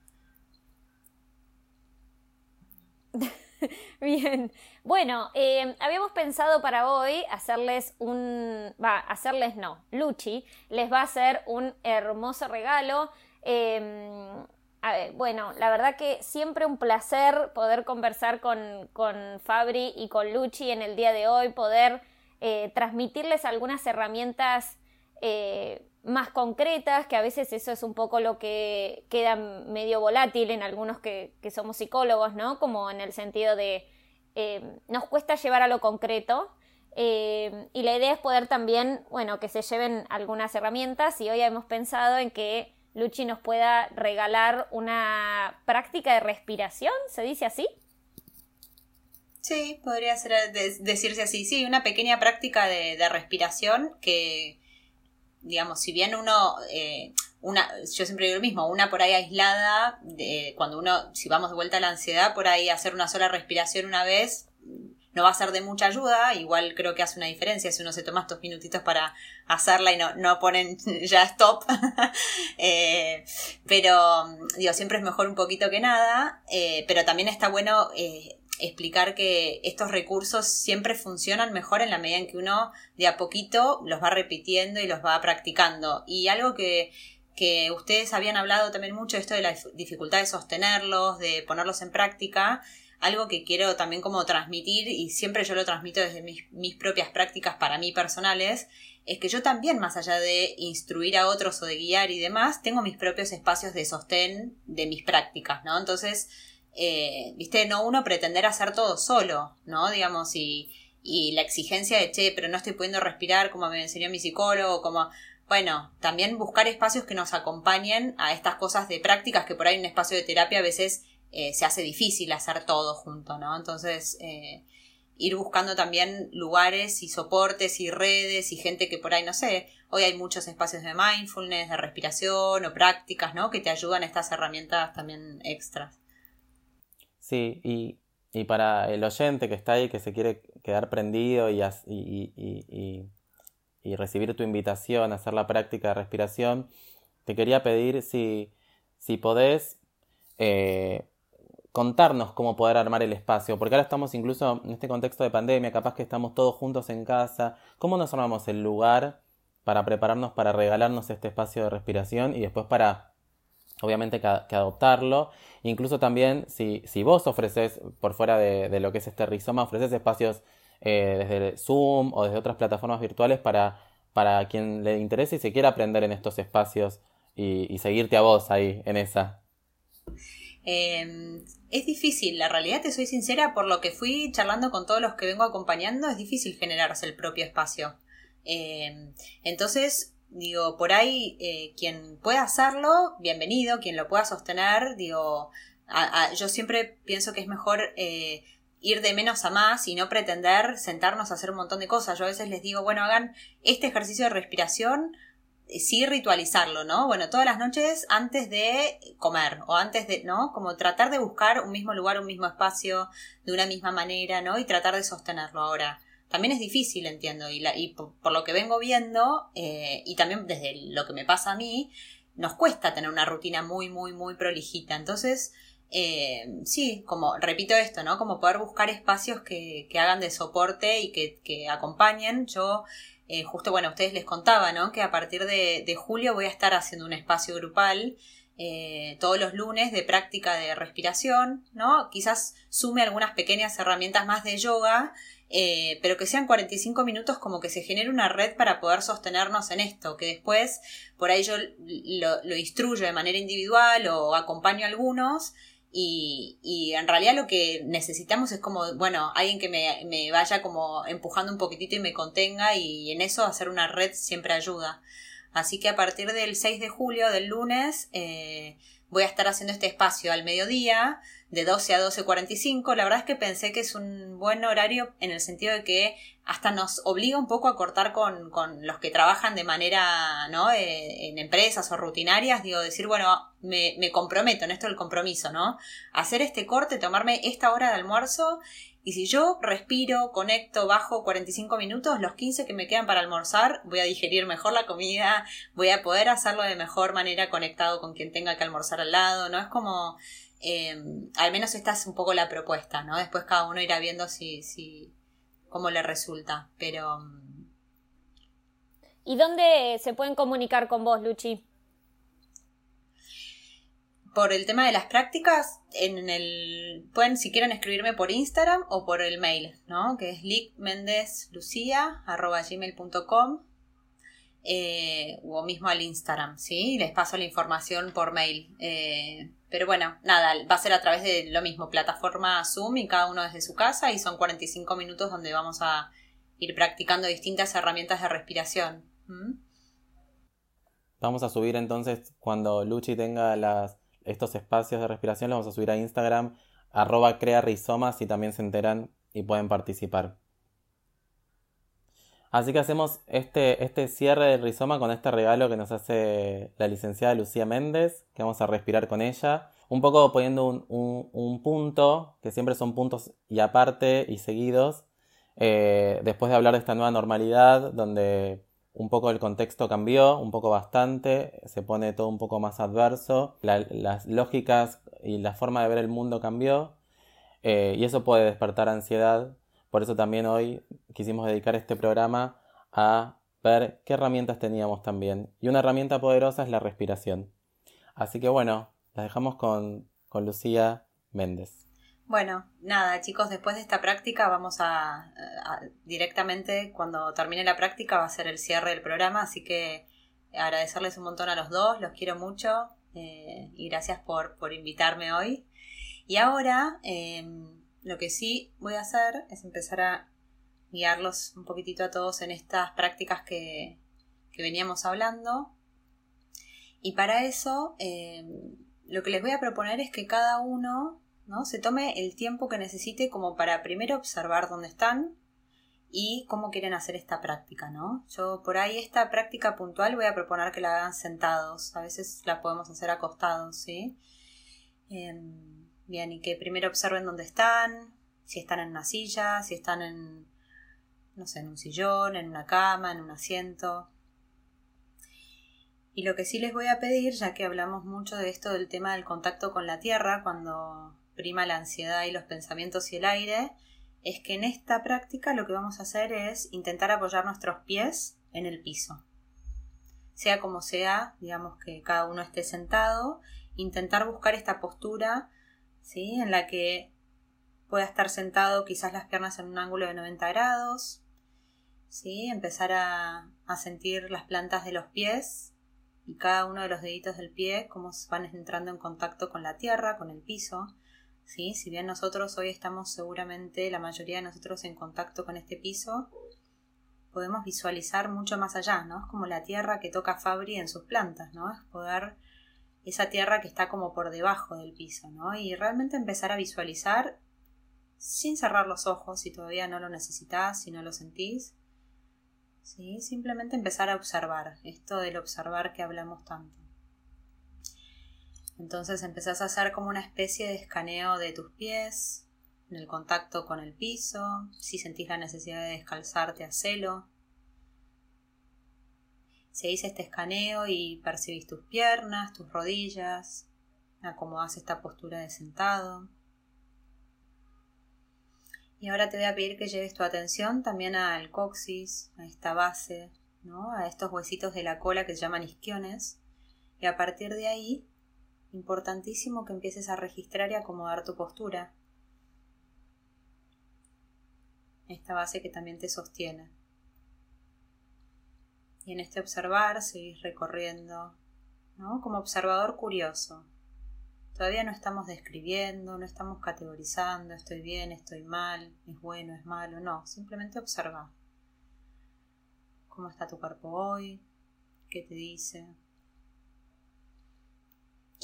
B: Bien, bueno, eh, habíamos pensado para hoy hacerles un, va, hacerles no, Luchi les va a hacer un hermoso regalo. Em, bueno, la verdad que siempre un placer poder conversar con, con Fabri y con Luchi en el día de hoy, poder eh, transmitirles algunas herramientas eh, más concretas, que a veces eso es un poco lo que queda medio volátil en algunos que, somos psicólogos, ¿no? Como en el sentido de eh, nos cuesta llevar a lo concreto. Eh, y la idea es poder también, bueno, que se lleven algunas herramientas y hoy hemos pensado en que Luchi nos pueda regalar una práctica de respiración, ¿se dice así?
D: Sí, podría ser, decirse así, sí, una pequeña práctica de respiración que, digamos, si bien uno, eh, una, yo siempre digo lo mismo, una por ahí aislada, de, cuando uno, si vamos de vuelta a la ansiedad, por ahí hacer una sola respiración una vez, no va a ser de mucha ayuda, igual creo que hace una diferencia si uno se toma estos minutitos para hacerla y no, no ponen ya stop. Eh, pero, digo, siempre es mejor un poquito que nada, eh, pero también está bueno eh, explicar que estos recursos siempre funcionan mejor en la medida en que uno de a poquito los va repitiendo y los va practicando. Y algo que, que ustedes habían hablado también mucho, esto de la dificultad de sostenerlos, de ponerlos en práctica, algo que quiero también como transmitir y siempre yo lo transmito desde mis, propias prácticas para mí personales, es que yo también, más allá de instruir a otros o de guiar y demás, tengo mis propios espacios de sostén de mis prácticas, ¿no? Entonces, eh, viste, no uno pretender hacer todo solo, ¿no? Digamos, y, y la exigencia de, che, pero no estoy pudiendo respirar como me enseñó mi psicólogo, como, bueno, también buscar espacios que nos acompañen a estas cosas de prácticas que por ahí un espacio de terapia a veces eh, se hace difícil hacer todo junto, ¿no? Entonces, eh, ir buscando también lugares y soportes y redes y gente que por ahí, no sé, hoy hay muchos espacios de mindfulness, de respiración o prácticas, ¿no? Que te ayudan a estas herramientas también extras.
C: Sí, y, y para el oyente que está ahí, que se quiere quedar prendido y, y, y, recibir tu invitación a hacer la práctica de respiración, te quería pedir si, si podés eh, contarnos cómo poder armar el espacio, porque ahora estamos incluso en este contexto de pandemia, capaz que estamos todos juntos en casa, ¿cómo nos armamos el lugar para prepararnos para regalarnos este espacio de respiración y después para, obviamente, que, adoptarlo? Incluso también, si, si vos ofreces, por fuera de, lo que es este rizoma, ofreces espacios eh, desde Zoom o desde otras plataformas virtuales para, para quien le interese y se quiera aprender en estos espacios y, y seguirte a vos ahí en esa.
D: Eh, es difícil, la realidad te soy sincera, por lo que fui charlando con todos los que vengo acompañando, es difícil generarse el propio espacio. Eh, entonces, digo, por ahí eh, quien pueda hacerlo, bienvenido, quien lo pueda sostener, digo, yo siempre pienso que es mejor eh, ir de menos a más y no pretender sentarnos a hacer un montón de cosas. Yo a veces les digo, bueno, hagan este ejercicio de respiración sí ritualizarlo, ¿no? Bueno, todas las noches antes de comer o antes de, ¿no? Como tratar de buscar un mismo lugar, un mismo espacio, de una misma manera, ¿no? Y tratar de sostenerlo ahora. También es difícil, entiendo, y, la, y por, lo que vengo viendo, eh, y también desde lo que me pasa a mí, nos cuesta tener una rutina muy, muy, muy prolijita. Entonces, eh, sí, como repito esto, ¿no? Como poder buscar espacios que, que hagan de soporte y que, que acompañen. Yo eh, justo, bueno, ustedes les contaba, ¿no? Que a partir de, julio voy a estar haciendo un espacio grupal eh, todos los lunes de práctica de respiración, ¿no? Quizás sume algunas pequeñas herramientas más de yoga, eh, pero que sean 45 minutos como que se genere una red para poder sostenernos en esto, que después por ahí yo lo, lo instruyo de manera individual o acompaño a algunos y, y, en realidad lo que necesitamos es como, bueno, alguien que me, me, vaya como empujando un poquitito y me contenga y en eso hacer una red siempre ayuda. Así que a partir del 6 de julio, del lunes, eh, voy a estar haciendo este espacio al mediodía, de 12 a 12.45. La verdad es que pensé que es un buen horario en el sentido de que hasta nos obliga un poco a cortar con, con los que trabajan de manera, ¿no? Eh, en empresas o rutinarias, digo, decir, bueno, me, me comprometo en esto del compromiso, ¿no? Hacer este corte, tomarme esta hora de almuerzo y si yo respiro, conecto, bajo 45 minutos, los 15 que me quedan para almorzar, voy a digerir mejor la comida, voy a poder hacerlo de mejor manera conectado con quien tenga que almorzar al lado, ¿no? Es como, eh, al menos esta es un poco la propuesta, ¿no? Después cada uno irá viendo si, si, cómo le resulta, pero... Mm.
B: ¿Y dónde se pueden comunicar con vos, Luchi?
D: Por el tema de las prácticas, en el pueden si quieren escribirme por Instagram o por el mail, ¿no? Que es licmendezlucia.gmail.com eh, o mismo al Instagram, ¿sí? Les paso la información por mail. Eh, pero bueno, nada, va a ser a través de lo mismo, plataforma Zoom y cada uno desde su casa y son 45 minutos donde vamos a ir practicando distintas herramientas de respiración.
C: Vamos a subir entonces cuando Luchi tenga las estos espacios de respiración los vamos a subir a Instagram, arroba crea rizomas y también se enteran y pueden participar. Así que hacemos este, este cierre del rizoma con este regalo que nos hace la licenciada Lucía Méndez, que vamos a respirar con ella. un poco poniendo un, punto, que siempre son puntos y aparte y seguidos, eh, después de hablar de esta nueva normalidad, donde un poco el contexto cambió, un poco bastante, se pone todo un poco más adverso, las lógicas y la forma de ver el mundo cambió, eh, y eso puede despertar ansiedad. Por eso también hoy quisimos dedicar este programa a ver qué herramientas teníamos también. Y una herramienta poderosa es la respiración. Así que bueno, la dejamos con, con Lucía Méndez.
D: Bueno, nada, chicos, después de esta práctica vamos a, directamente, cuando termine la práctica, va a ser el cierre del programa, así que agradecerles un montón a los dos, los quiero mucho eh, y gracias por, por, invitarme hoy. Y ahora, em, lo que sí voy a hacer es empezar a guiarlos un poquitito a todos en estas prácticas que, que veníamos hablando. Y para eso, em, lo que les voy a proponer es que cada uno ¿no? Se tome el tiempo que necesite como para primero observar dónde están y cómo quieren hacer esta práctica, ¿no? Yo por ahí esta práctica puntual voy a proponer que la hagan sentados, a veces la podemos hacer acostados, ¿sí? Em, bien, y que primero observen dónde están, si están en una silla, si están en, no sé, en un sillón, en una cama, en un asiento. Y lo que sí les voy a pedir, ya que hablamos mucho de esto del tema del contacto con la tierra, cuando la ansiedad y los pensamientos y el aire, es que en esta práctica lo que vamos a hacer es intentar apoyar nuestros pies en el piso. Sea como sea, digamos que cada uno esté sentado, intentar buscar esta postura, ¿sí? En la que pueda estar sentado quizás las piernas en un ángulo de 90 grados, ¿sí? Empezar a, a sentir las plantas de los pies y cada uno de los deditos del pie, cómo van entrando en contacto con la tierra, con el piso, si bien nosotros hoy estamos seguramente, la mayoría de nosotros, en contacto con este piso, podemos visualizar mucho más allá, ¿no? Es como la tierra que toca Fabri en sus plantas, ¿no? Es poder esa tierra que está como por debajo del piso, ¿no? Y realmente empezar a visualizar sin cerrar los ojos si todavía no lo necesitas, si no lo sentís. ¿sí? Simplemente empezar a observar, esto del observar que hablamos tanto. Entonces empezás a hacer como una especie de escaneo de tus pies, en el contacto con el piso, si sentís la necesidad de descalzarte, hacelo. Seguís este escaneo y percibís tus piernas, tus rodillas, acomodás esta postura de sentado. Y ahora te voy a pedir que lleves tu atención también al coxis, a esta base, ¿no? a estos huesitos de la cola que se llaman isquiones. Y a partir de ahí importantísimo que empieces a registrar y acomodar tu postura. Esta base que también te sostiene. Y en este observar seguís recorriendo, ¿no? Como observador curioso. Todavía no estamos describiendo, no estamos categorizando, estoy bien, estoy mal, es bueno, es malo, no, simplemente observa. ¿Cómo está tu cuerpo hoy? ¿Qué te dice?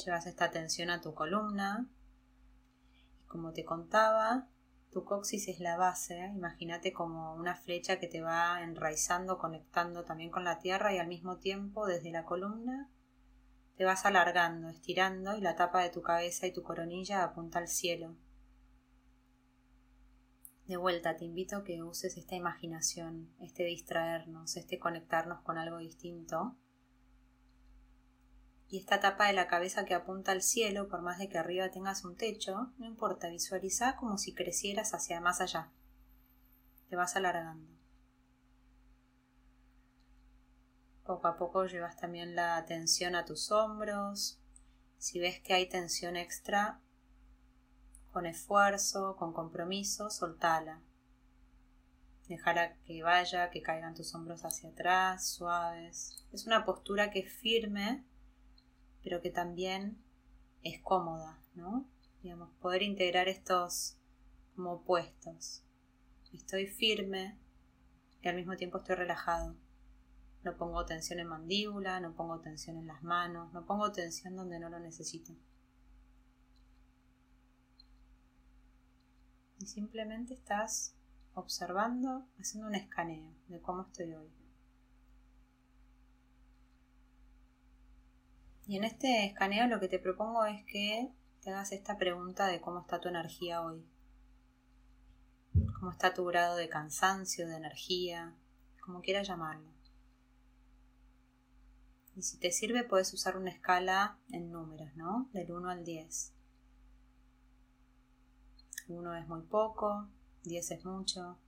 D: Llevas esta atención a tu columna. Y como te contaba, tu coxis es la base. Imagínate como una flecha que te va enraizando, conectando también con la tierra y al mismo tiempo desde la columna te vas alargando, estirando y la tapa de tu cabeza y tu coronilla apunta al cielo. De vuelta te invito a que uses esta imaginación, este distraernos, este conectarnos con algo distinto y esta tapa de la cabeza que apunta al cielo, por más de que arriba tengas un techo, no importa, visualiza como si crecieras hacia más allá. Te vas alargando. Poco a poco llevas también la atención a tus hombros. Si ves que hay tensión extra, con esfuerzo, con compromiso, soltala. Dejar que vaya, que caigan tus hombros hacia atrás, suaves. Es una postura que es firme, pero que también es cómoda, ¿no? Digamos, poder integrar estos como opuestos. Estoy firme y al mismo tiempo estoy relajado. No pongo tensión en mandíbula, no pongo tensión en las manos, no pongo tensión donde no lo necesito. Y simplemente estás observando, haciendo un escaneo de cómo estoy hoy. Y en este escaneo lo que te propongo es que te hagas esta pregunta de cómo está tu energía hoy. Cómo está tu grado de cansancio, de energía, como quieras llamarlo. Y si te sirve, puedes usar una escala en números, ¿no? Del 1 al 10. 1 es muy poco, 10 es mucho.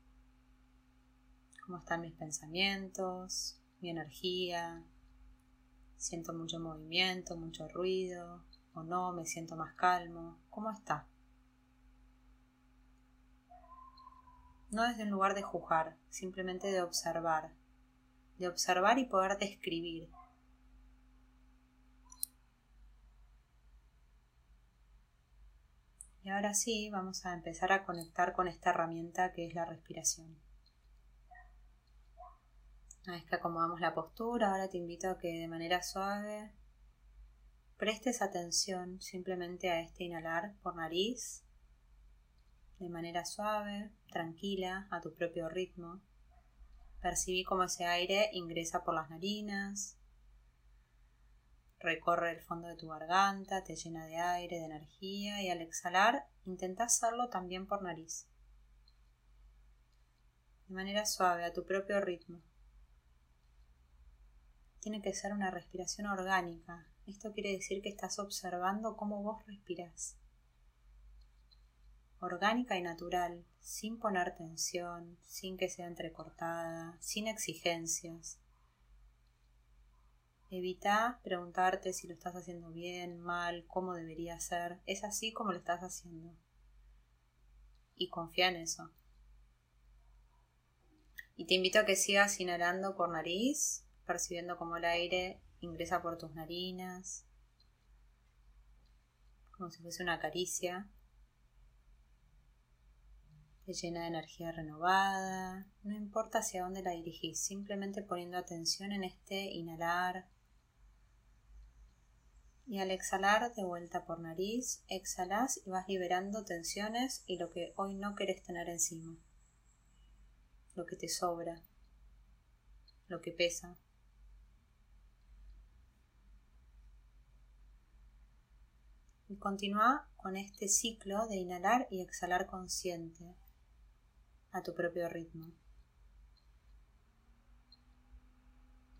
D: ¿Cómo están mis pensamientos, mi energía? Siento mucho movimiento, mucho ruido, o no, me siento más calmo. ¿Cómo está? No desde un lugar de juzgar, simplemente de observar. De observar y poder describir. Y ahora sí, vamos a empezar a conectar con esta herramienta que es la respiración. Una vez que acomodamos la postura, ahora te invito a que de manera suave prestes atención simplemente a este inhalar por nariz, de manera suave, tranquila, a tu propio ritmo. Percibí cómo ese aire ingresa por las narinas, recorre el fondo de tu garganta, te llena de aire, de energía y al exhalar intenta hacerlo también por nariz. De manera suave, a tu propio ritmo. Tiene que ser una respiración orgánica. Esto quiere decir que estás observando cómo vos respiras. Orgánica y natural, sin poner tensión, sin que sea entrecortada, sin exigencias Evita preguntarte si lo estás haciendo bien, mal, cómo debería ser. Es así como lo estás haciendo. Y confía en eso. Y te invito a que sigas inhalando por nariz, percibiendo cómo el aire ingresa por tus narinas, como si fuese una caricia. Te llena de energía renovada. No importa hacia dónde la dirigís, simplemente poniendo atención en este inhalar y al exhalar de vuelta por nariz, exhalas y vas liberando tensiones y lo que hoy no querés tener encima. Lo que te sobra. Lo que pesa. Y continúa con este ciclo de inhalar y exhalar consciente a tu propio ritmo.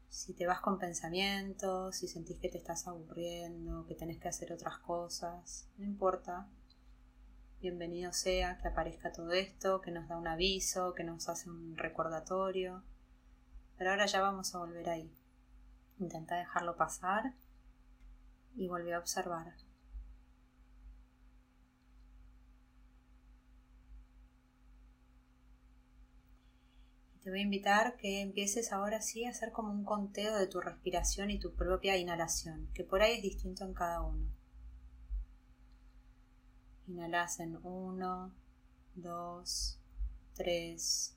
D: si te vas con pensamientos, si sentís que te estás aburriendo, que tenés que hacer otras cosas, no importa. Bienvenido sea que aparezca todo esto, que nos da un aviso, que nos hace un recordatorio. Pero ahora ya vamos a volver ahí. Intenta dejarlo pasar y volver a observar. Te voy a invitar que empieces ahora sí a hacer como un conteo de tu respiración y tu propia inhalación, que por ahí es distinto en cada uno. Inhalas en 1, 2, 3,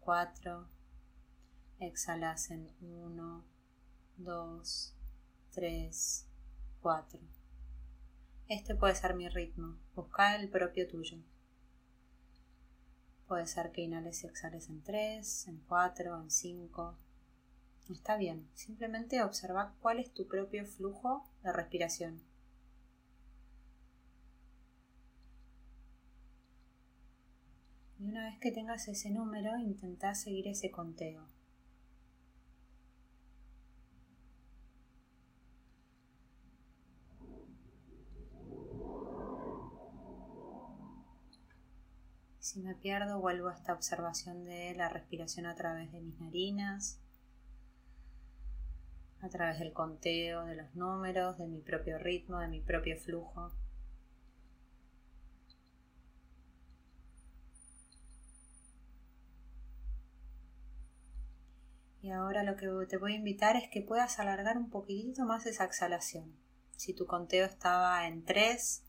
D: 4. Exhalas en 1, 2, 3, 4. Este puede ser mi ritmo. Busca el propio tuyo. Puede ser que inhales y exhales en 3, en 4, en 5. Está bien, simplemente observa cuál es tu propio flujo de respiración. Y una vez que tengas ese número, intenta seguir ese conteo. Si me pierdo, vuelvo a esta observación de la respiración a través de mis narinas, a través del conteo de los números, de mi propio ritmo, de mi propio flujo. Y ahora lo que te voy a invitar es que puedas alargar un poquitito más esa exhalación. Si tu conteo estaba en 3,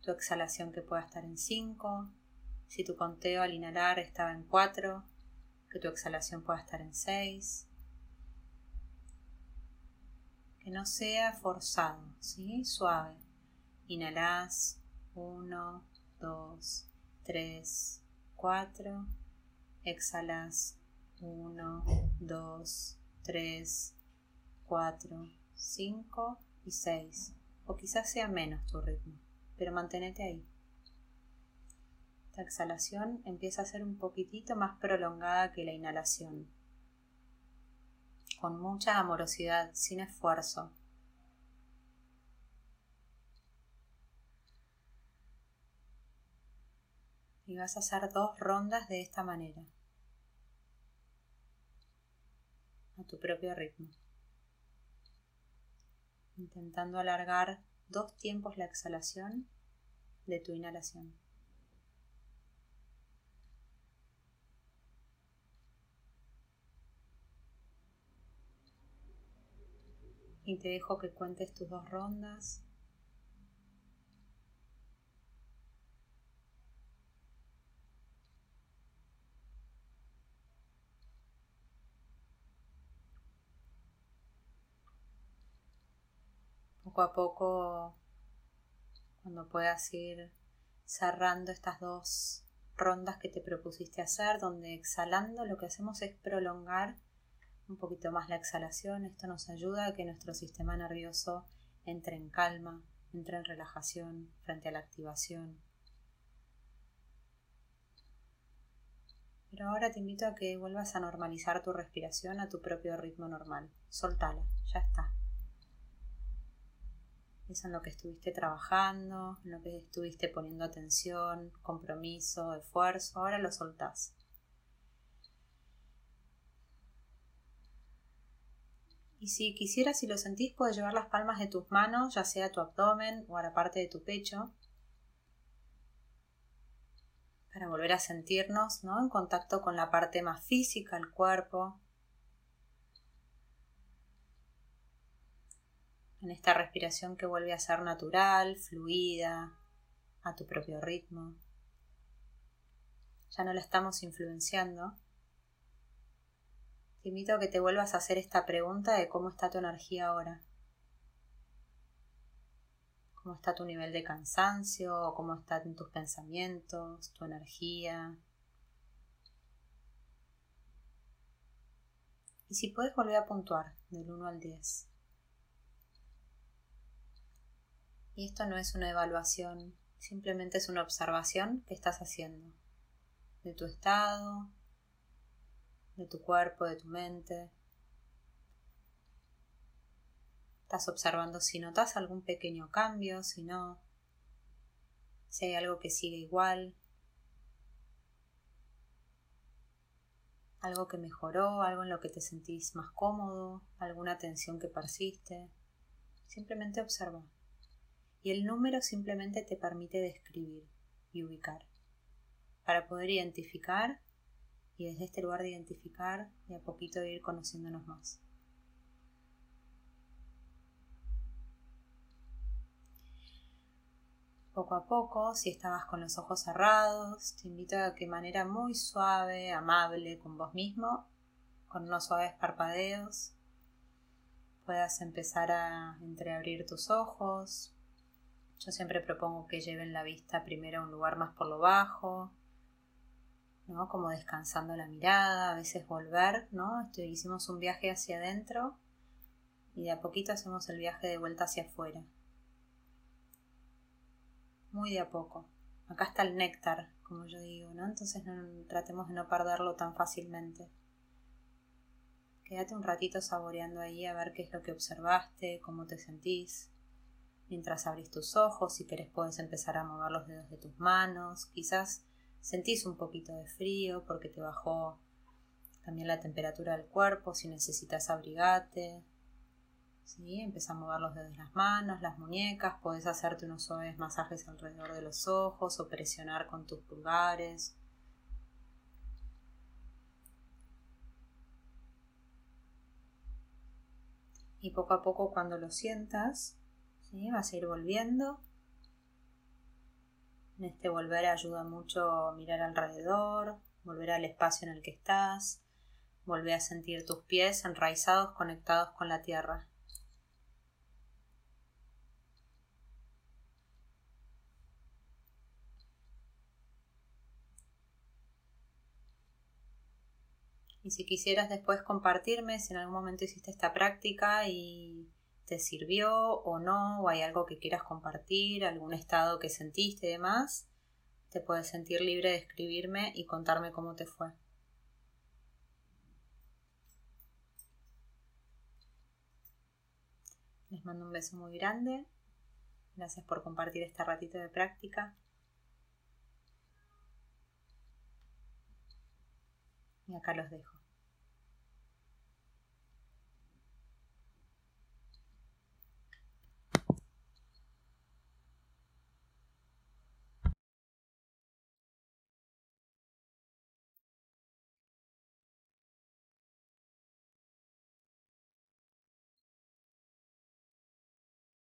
D: tu exhalación que pueda estar en 5, si tu conteo al inhalar estaba en 4, que tu exhalación pueda estar en 6. Que no sea forzado, ¿sí? Suave. Inhalas 1, 2, 3, 4. Exhalas 1, 2, 3, 4, 5 y 6. O quizás sea menos tu ritmo. pero mantenete ahí. Esta exhalación empieza a ser un poquitito más prolongada que la inhalación, con mucha amorosidad, sin esfuerzo. Y vas a hacer dos rondas de esta manera, a tu propio ritmo intentando alargar dos tiempos la exhalación de tu inhalación. Y te dejo que cuentes tus dos rondas. poco a poco, cuando puedas ir cerrando estas dos rondas que te propusiste hacer, donde exhalando lo que hacemos es prolongar un poquito más la exhalación. Esto nos ayuda a que nuestro sistema nervioso entre en calma, entre en relajación frente a la activación. Pero ahora te invito a que vuelvas a normalizar tu respiración a tu propio ritmo normal. Soltala, ya está. Eso en lo que estuviste trabajando, en lo que estuviste poniendo atención, compromiso, esfuerzo, ahora lo soltás. Y si quisieras, si lo sentís, puedes llevar las palmas de tus manos, ya sea a tu abdomen o a la parte de tu pecho, para volver a sentirnos ¿no? en contacto con la parte más física, el cuerpo, en esta respiración que vuelve a ser natural, fluida, a tu propio ritmo. Ya no la estamos influenciando. Te invito a que te vuelvas a hacer esta pregunta de cómo está tu energía ahora. ¿Cómo está tu nivel de cansancio? ¿Cómo están tus pensamientos, tu energía? Y si puedes volver a puntuar del 1 al 10. Y esto no es una evaluación, simplemente es una observación que estás haciendo de tu estado, de tu cuerpo, de tu mente. Estás observando si notas algún pequeño cambio, si no, si hay algo que sigue igual, algo que mejoró, algo en lo que te sentís más cómodo, alguna tensión que persiste. Simplemente observa y el número simplemente te permite describir y ubicar para poder identificar y desde este lugar de identificar de a poquito ir conociéndonos más. Poco a poco, si estabas con los ojos cerrados, te invito a que de manera muy suave, amable con vos mismo, con unos suaves parpadeos, puedas empezar a entreabrir tus ojos, yo siempre propongo que lleven la vista primero a un lugar más por lo bajo, ¿no? Como descansando la mirada, a veces volver, ¿no? Este, hicimos un viaje hacia adentro y de a poquito hacemos el viaje de vuelta hacia afuera. Muy de a poco. Acá está el néctar, como yo digo, ¿no? Entonces tratemos de no perderlo tan fácilmente. Quédate un ratito saboreando ahí a ver qué es lo que observaste, cómo te sentís. Mientras abrís tus ojos, si querés puedes empezar a mover los dedos de tus manos. Quizás sentís un poquito de frío porque te bajó también la temperatura del cuerpo. Si necesitas abrigate. ¿Sí? Empieza a mover los dedos de las manos, las muñecas. Puedes hacerte unos suaves masajes alrededor de los ojos o presionar con tus pulgares. Y poco a poco cuando lo sientas, Vas a ir volviendo. En este volver ayuda mucho mirar alrededor, volver al espacio en el que estás, volver a sentir tus pies enraizados conectados con la tierra. Y si quisieras después compartirme si en algún momento hiciste esta práctica y te sirvió o no, o hay algo que quieras compartir, algún estado que sentiste y demás, te puedes sentir libre de escribirme y contarme cómo te fue. Les mando un beso muy grande. Gracias por compartir este ratito de práctica. Y acá los dejo.